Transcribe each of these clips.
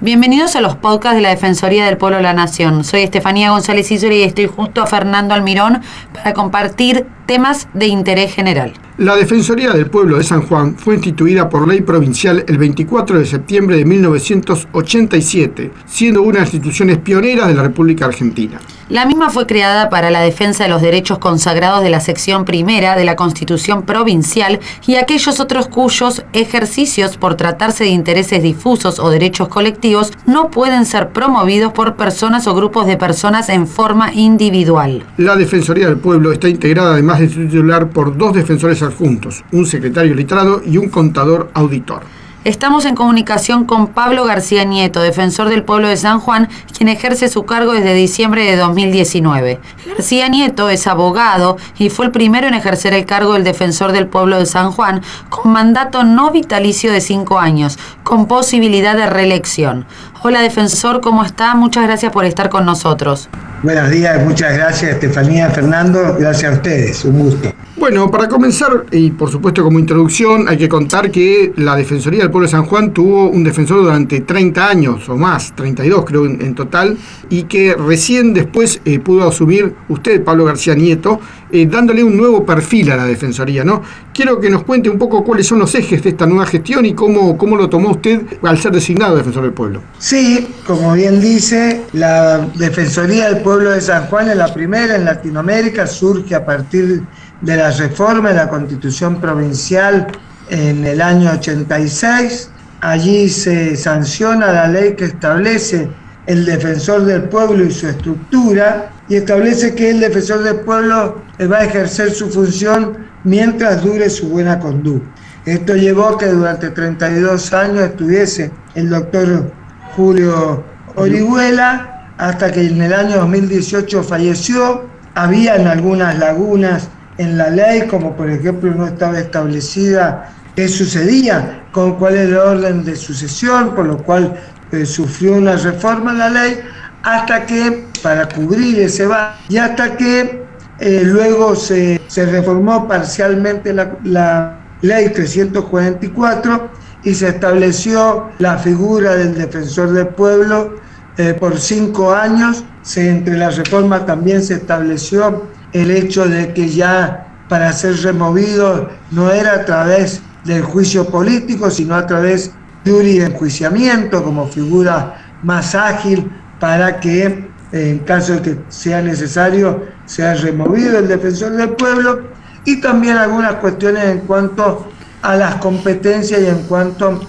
Bienvenidos a los podcasts de la Defensoría del Pueblo de la Nación. Soy Estefanía González Isola y estoy junto a Fernando Almirón para compartir temas de interés general. La Defensoría del Pueblo de San Juan fue instituida por ley provincial el 24 de septiembre de 1987, siendo una de las instituciones pioneras de la República Argentina. La misma fue creada para la defensa de los derechos consagrados de la sección primera de la Constitución Provincial y aquellos otros cuyos ejercicios por tratarse de intereses difusos o derechos colectivos no pueden ser promovidos por personas o grupos de personas en forma individual. La Defensoría del Pueblo está integrada además de titular por dos defensores adjuntos, un secretario letrado y un contador auditor. Estamos en comunicación con Pablo García Nieto, defensor del pueblo de San Juan, quien ejerce su cargo desde diciembre de 2019. García Nieto es abogado y fue el primero en ejercer el cargo del defensor del pueblo de San Juan, con mandato no vitalicio de cinco años, con posibilidad de reelección. Hola defensor, ¿cómo está? Muchas gracias por estar con nosotros. Buenos días, muchas gracias Estefanía, Fernando, gracias a ustedes, un gusto. Bueno, para comenzar, y por supuesto como introducción, hay que contar que la Defensoría del Pueblo de San Juan tuvo un defensor durante 30 años o más, 32 creo en, total, y que recién después eh, pudo asumir usted, Pablo García Nieto, eh, dándole un nuevo perfil a la Defensoría, ¿no? Quiero que nos cuente un poco cuáles son los ejes de esta nueva gestión y cómo, cómo lo tomó usted al ser designado Defensor del Pueblo. Sí, como bien dice, la Defensoría del Pueblo de San Juan es la primera en Latinoamérica, surge a partir de la reforma de la Constitución Provincial en el año 86. Allí se sanciona la ley que establece el defensor del pueblo y su estructura y establece que el defensor del pueblo va a ejercer su función mientras dure su buena conducta. Esto llevó a que durante 32 años estuviese el doctor Julio Orihuela hasta que en el año 2018 falleció. Habían algunas lagunas en la ley, como por ejemplo no estaba establecida qué sucedía, con cuál era el orden de sucesión, por lo cual eh, sufrió una reforma en la ley, hasta que, para cubrir ese va, y hasta que eh, luego se, se, reformó parcialmente la, la ley 344 y se estableció la figura del defensor del pueblo eh, por cinco años. Entre las reformas también se estableció el hecho de que ya para ser removido no era a través del juicio político, sino a través de un enjuiciamiento como figura más ágil para que en caso de que sea necesario sea removido el defensor del pueblo y también algunas cuestiones en cuanto a las competencias y en cuanto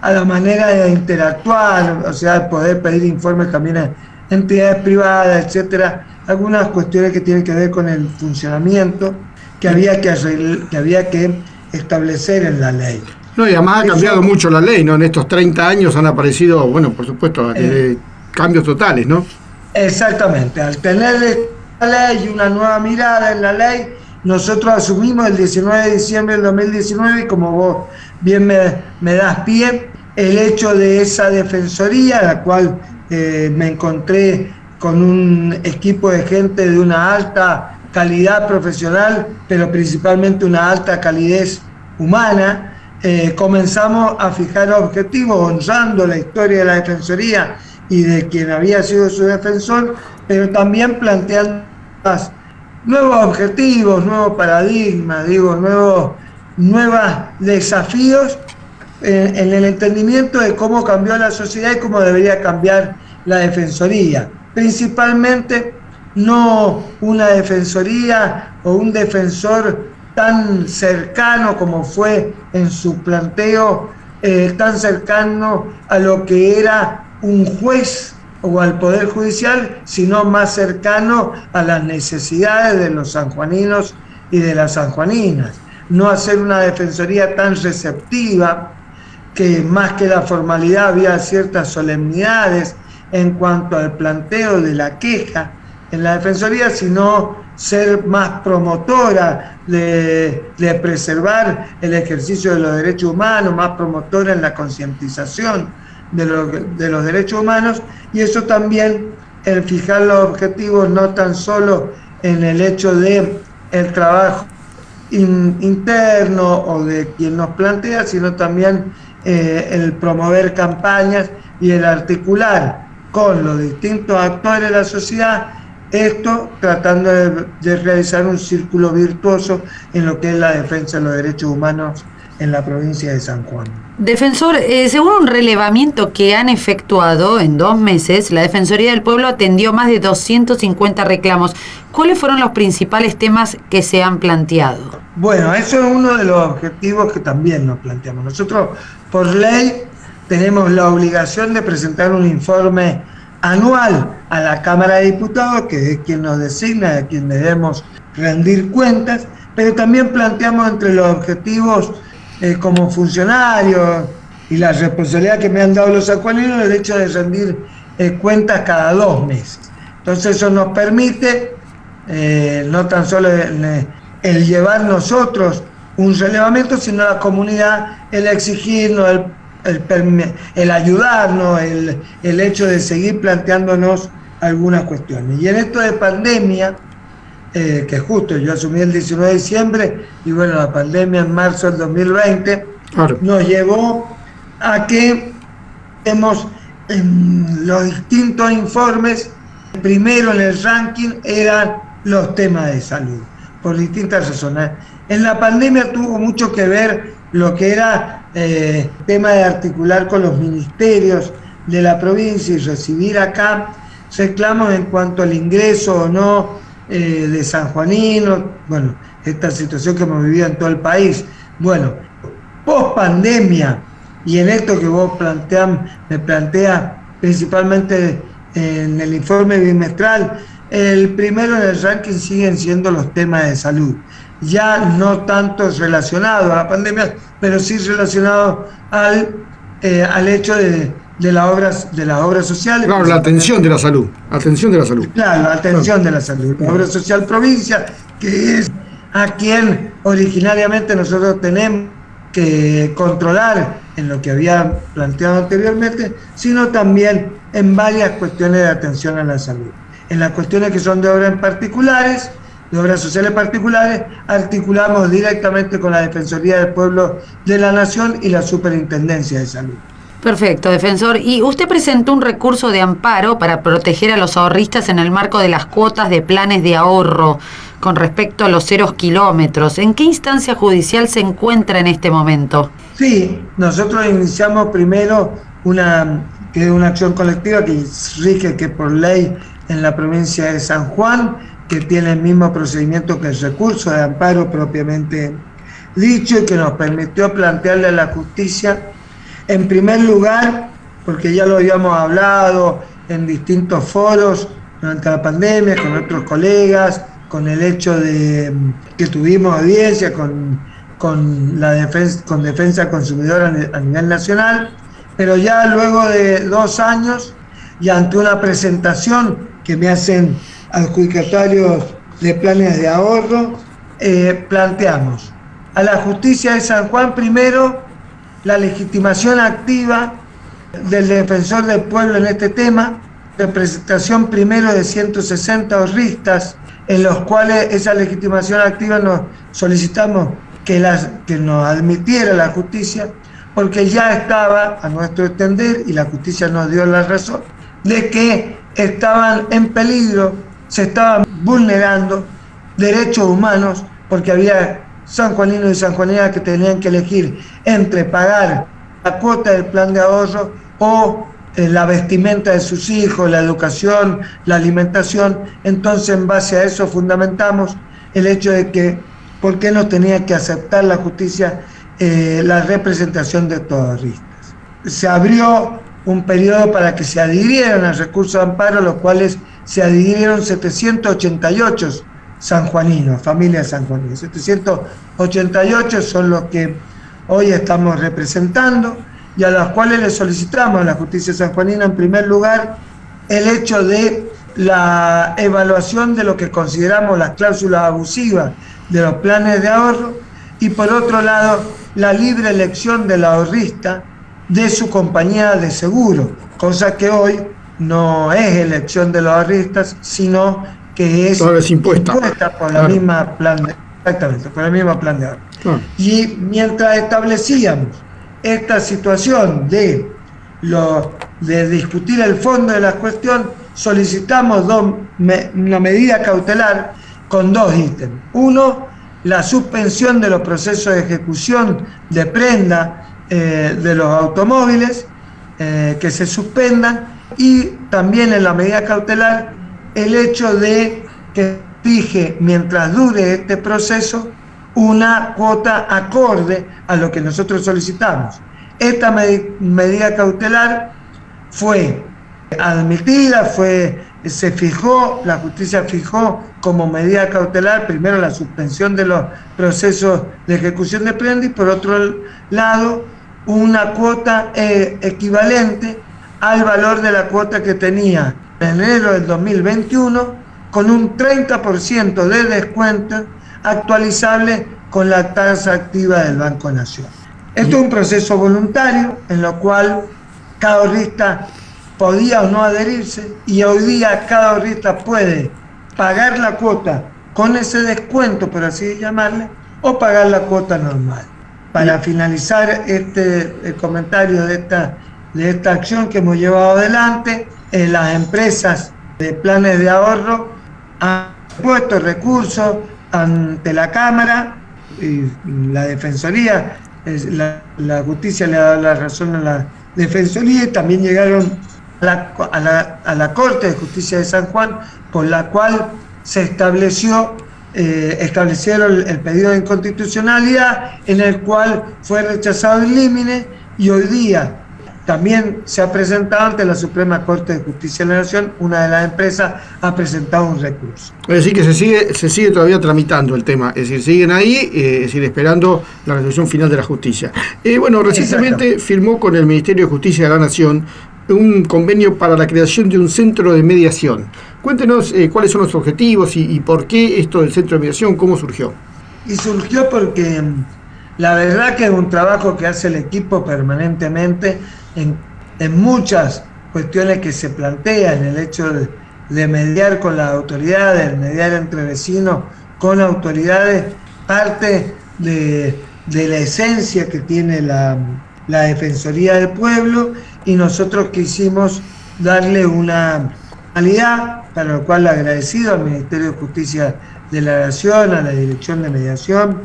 a la manera de interactuar, o sea, poder pedir informes también a entidades privadas, etcétera, algunas cuestiones que tienen que ver con el funcionamiento que había que, que, había que establecer en la ley. No, y además ha cambiado mucho la ley, ¿no? En estos 30 años han aparecido, bueno, por supuesto, eh, cambios totales, ¿no? Exactamente, al tener la ley y una nueva mirada en la ley, nosotros asumimos el 19 de diciembre del 2019 y como vos bien me, das pie, el hecho de esa defensoría, la cual eh, me encontré con un equipo de gente de una alta calidad profesional, pero principalmente una alta calidez humana, eh, comenzamos a fijar objetivos honrando la historia de la Defensoría y de quien había sido su defensor, pero también planteando nuevos objetivos, nuevos paradigmas, digo, nuevos, nuevos desafíos en, el entendimiento de cómo cambió la sociedad y cómo debería cambiar la Defensoría. Principalmente no una defensoría o un defensor tan cercano como fue en su planteo, eh, tan cercano a lo que era un juez o al Poder Judicial, sino más cercano a las necesidades de los sanjuaninos y de las sanjuaninas. No hacer una defensoría tan receptiva, que más que la formalidad había ciertas solemnidades en cuanto al planteo de la queja, en la Defensoría, sino ser más promotora de, preservar el ejercicio de los derechos humanos, más promotora en la concientización de, de los derechos humanos, y eso también el fijar los objetivos no tan solo en el hecho de el trabajo interno o de quien nos plantea, sino también eh, el promover campañas y el articular con los distintos actores de la sociedad esto tratando de, realizar un círculo virtuoso en lo que es la defensa de los derechos humanos en la provincia de San Juan. Defensor, eh, según un relevamiento que han efectuado en dos meses, la Defensoría del Pueblo atendió más de 250 reclamos. ¿Cuáles fueron los principales temas que se han planteado? Bueno, eso es uno de los objetivos que también nos planteamos. Nosotros, por ley, tenemos la obligación de presentar un informe anual a la Cámara de Diputados, que es quien nos designa, a quien debemos rendir cuentas, pero también planteamos entre los objetivos eh, como funcionario y la responsabilidad que me han dado los acuarinos el hecho de rendir eh, cuentas cada dos meses. Entonces eso nos permite eh, no tan solo el, llevar nosotros un relevamiento, sino la comunidad el exigirnos, el, el, ayudarnos, el, el hecho de seguir planteándonos algunas cuestiones. Y en esto de pandemia, eh, que justo yo asumí el 19 de diciembre y bueno, la pandemia en marzo del 2020 nos llevó a que hemos en los distintos informes, primero en el ranking eran los temas de salud, por distintas razones. En la pandemia tuvo mucho que ver lo que era eh, tema de articular con los ministerios de la provincia y recibir acá reclamos en cuanto al ingreso o no eh, de San Juanino, bueno, esta situación que hemos vivido en todo el país. Bueno, post pandemia y en esto que vos plantean, me plantea principalmente en el informe bimestral, el primero en el ranking siguen siendo los temas de salud, ya no tanto relacionados a la pandemia, pero sí relacionados al, eh, al hecho de de las obras de las obras sociales. Claro, la atención de la salud, atención de la salud. Claro, la atención de la salud. La obra social provincia, que es a quien originariamente nosotros tenemos que controlar en lo que había planteado anteriormente, sino también en varias cuestiones de atención a la salud. En las cuestiones que son de obras en particulares, de obras sociales particulares, articulamos directamente con la Defensoría del Pueblo de la Nación y la Superintendencia de Salud. Perfecto, defensor. Y usted presentó un recurso de amparo para proteger a los ahorristas en el marco de las cuotas de planes de ahorro con respecto a los ceros kilómetros. ¿En qué instancia judicial se encuentra en este momento? Sí, nosotros iniciamos primero una, una acción colectiva que rige que por ley en la provincia de San Juan, que tiene el mismo procedimiento que el recurso de amparo propiamente dicho y que nos permitió plantearle a la justicia en primer lugar, porque ya lo habíamos hablado en distintos foros durante la pandemia, con otros colegas, con el hecho de que tuvimos audiencia con, con la defensa, con defensa consumidora a nivel nacional, pero ya luego de dos años y ante una presentación que me hacen adjudicatarios de planes de ahorro, eh, planteamos a la justicia de San Juan primero la legitimación activa del defensor del pueblo en este tema, representación primero de 160 ahorristas, en los cuales esa legitimación activa nos solicitamos que, las, que nos admitiera la justicia, porque ya estaba, a nuestro entender, y la justicia nos dio la razón, de que estaban en peligro, se estaban vulnerando derechos humanos, porque había San Juanino y San Juanina que tenían que elegir entre pagar la cuota del plan de ahorro o eh, la vestimenta de sus hijos, la educación, la alimentación. Entonces, en base a eso fundamentamos el hecho de que, ¿por qué no tenía que aceptar la justicia eh, la representación de todos ristas? Se abrió un periodo para que se adhirieran al recurso de amparo, los cuales se adhirieron 788 sanjuaninos, familia sanjuaninos. 788 son los que hoy estamos representando y a los cuales le solicitamos a la justicia sanjuanina, en primer lugar, el hecho de la evaluación de lo que consideramos las cláusulas abusivas de los planes de ahorro y por otro lado la libre elección del ahorrista de su compañía de seguro, cosa que hoy no es elección de los ahorristas, sino que es, impuesta. por la misma plan de, exactamente, por el mismo plan de ahorro. Y mientras establecíamos esta situación de lo, de discutir el fondo de la cuestión, solicitamos una medida cautelar con dos ítems. Uno, la suspensión de los procesos de ejecución de prenda eh, de los automóviles, eh, que se suspendan, y también en la medida cautelar el hecho de que fije, mientras dure este proceso, una cuota acorde a lo que nosotros solicitamos. Esta medida cautelar fue admitida, fue, se fijó, la justicia fijó como medida cautelar primero la suspensión de los procesos de ejecución de prenda y por otro lado una cuota eh, equivalente al valor de la cuota que tenía en enero del 2021 con un 30% de descuento actualizable con la tasa activa del Banco Nacional. Esto es un proceso voluntario en lo cual cada ahorrista podía o no adherirse y hoy día cada ahorrista puede pagar la cuota con ese descuento, por así llamarle, o pagar la cuota normal. Para finalizar este comentario de esta, de esta acción que hemos llevado adelante, las empresas de planes de ahorro han puesto recursos ante la Cámara y la Defensoría, la, la justicia le ha dado la razón a la Defensoría y también llegaron a la, a la, Corte de Justicia de San Juan, por la cual se estableció, eh, establecieron el pedido de inconstitucionalidad, en el cual fue rechazado el límite y hoy día también se ha presentado ante la Suprema Corte de Justicia de la Nación, una de las empresas ha presentado un recurso. Es decir, que se sigue, se sigue todavía tramitando el tema, es decir, siguen ahí, eh, es decir, esperando la resolución final de la justicia. Eh, bueno, recientemente firmó con el Ministerio de Justicia de la Nación un convenio para la creación de un centro de mediación. Cuéntenos eh, cuáles son los objetivos y, por qué esto del centro de mediación, cómo surgió. Y surgió porque mm, la verdad que es un trabajo que hace el equipo permanentemente en, muchas cuestiones que se plantean, el hecho de, mediar con las autoridades, mediar entre vecinos con autoridades, parte de, la esencia que tiene la, la Defensoría del Pueblo y nosotros quisimos darle una calidad, para lo cual agradecido al Ministerio de Justicia de la Nación, a la Dirección de Mediación,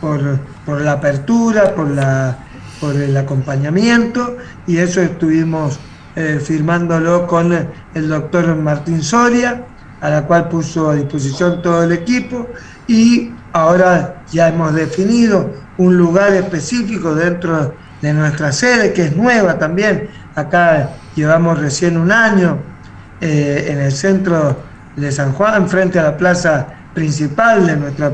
por, la apertura, por, la, por el acompañamiento, y eso estuvimos eh, firmándolo con el doctor Martín Soria, a la cual puso a disposición todo el equipo, y ahora ya hemos definido un lugar específico dentro de nuestra sede, que es nueva también, Acá llevamos recién un año eh, en el centro de San Juan, frente a la plaza principal de nuestra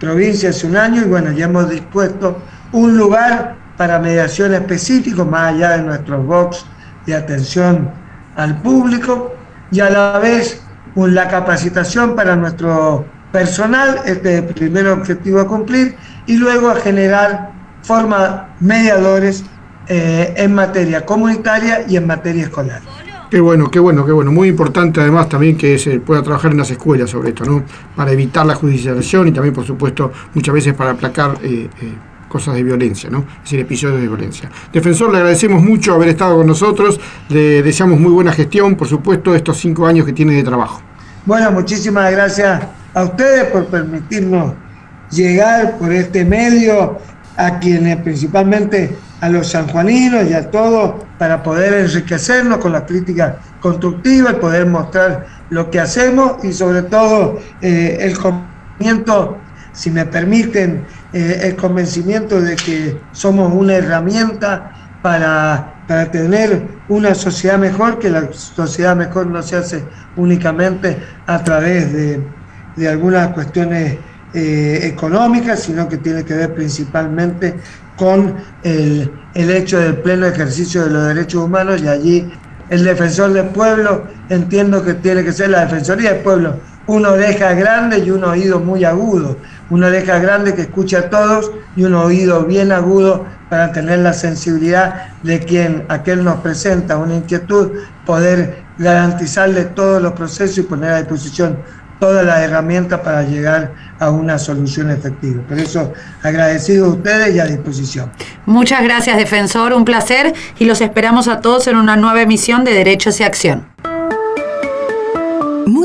provincia hace un año y bueno, ya hemos dispuesto un lugar para mediación específico, más allá de nuestros box de atención al público y a la vez la capacitación para nuestro personal, este es el primer objetivo a cumplir, y luego a generar forma mediadores eh, en materia comunitaria y en materia escolar. Qué bueno, qué bueno, qué bueno. Muy importante además también que se pueda trabajar en las escuelas sobre esto, ¿no? Para evitar la judicialización y también, por supuesto, muchas veces para aplacar eh, eh, cosas de violencia, ¿no? Es decir, episodios de violencia. Defensor, le agradecemos mucho haber estado con nosotros, le deseamos muy buena gestión, por supuesto, estos cinco años que tiene de trabajo. Bueno, muchísimas gracias a ustedes por permitirnos llegar por este medio a quienes principalmente a los sanjuaninos y a todos para poder enriquecernos con la crítica constructiva y poder mostrar lo que hacemos y sobre todo eh, el convencimiento, si me permiten, eh, el convencimiento de que somos una herramienta para, tener una sociedad mejor, que la sociedad mejor no se hace únicamente a través de, de algunas cuestiones eh, económicas, sino que tiene que ver principalmente con el, hecho del pleno ejercicio de los derechos humanos y allí el defensor del pueblo, entiendo que tiene que ser la defensoría del pueblo, una oreja grande y un oído muy agudo, una oreja grande que escucha a todos y un oído bien agudo para tener la sensibilidad de quien aquel nos presenta una inquietud, poder garantizarle todos los procesos y poner a disposición todas las herramientas para llegar a una solución efectiva. Por eso, agradecido a ustedes y a disposición. Muchas gracias, defensor, un placer y los esperamos a todos en una nueva emisión de Derechos y Acción.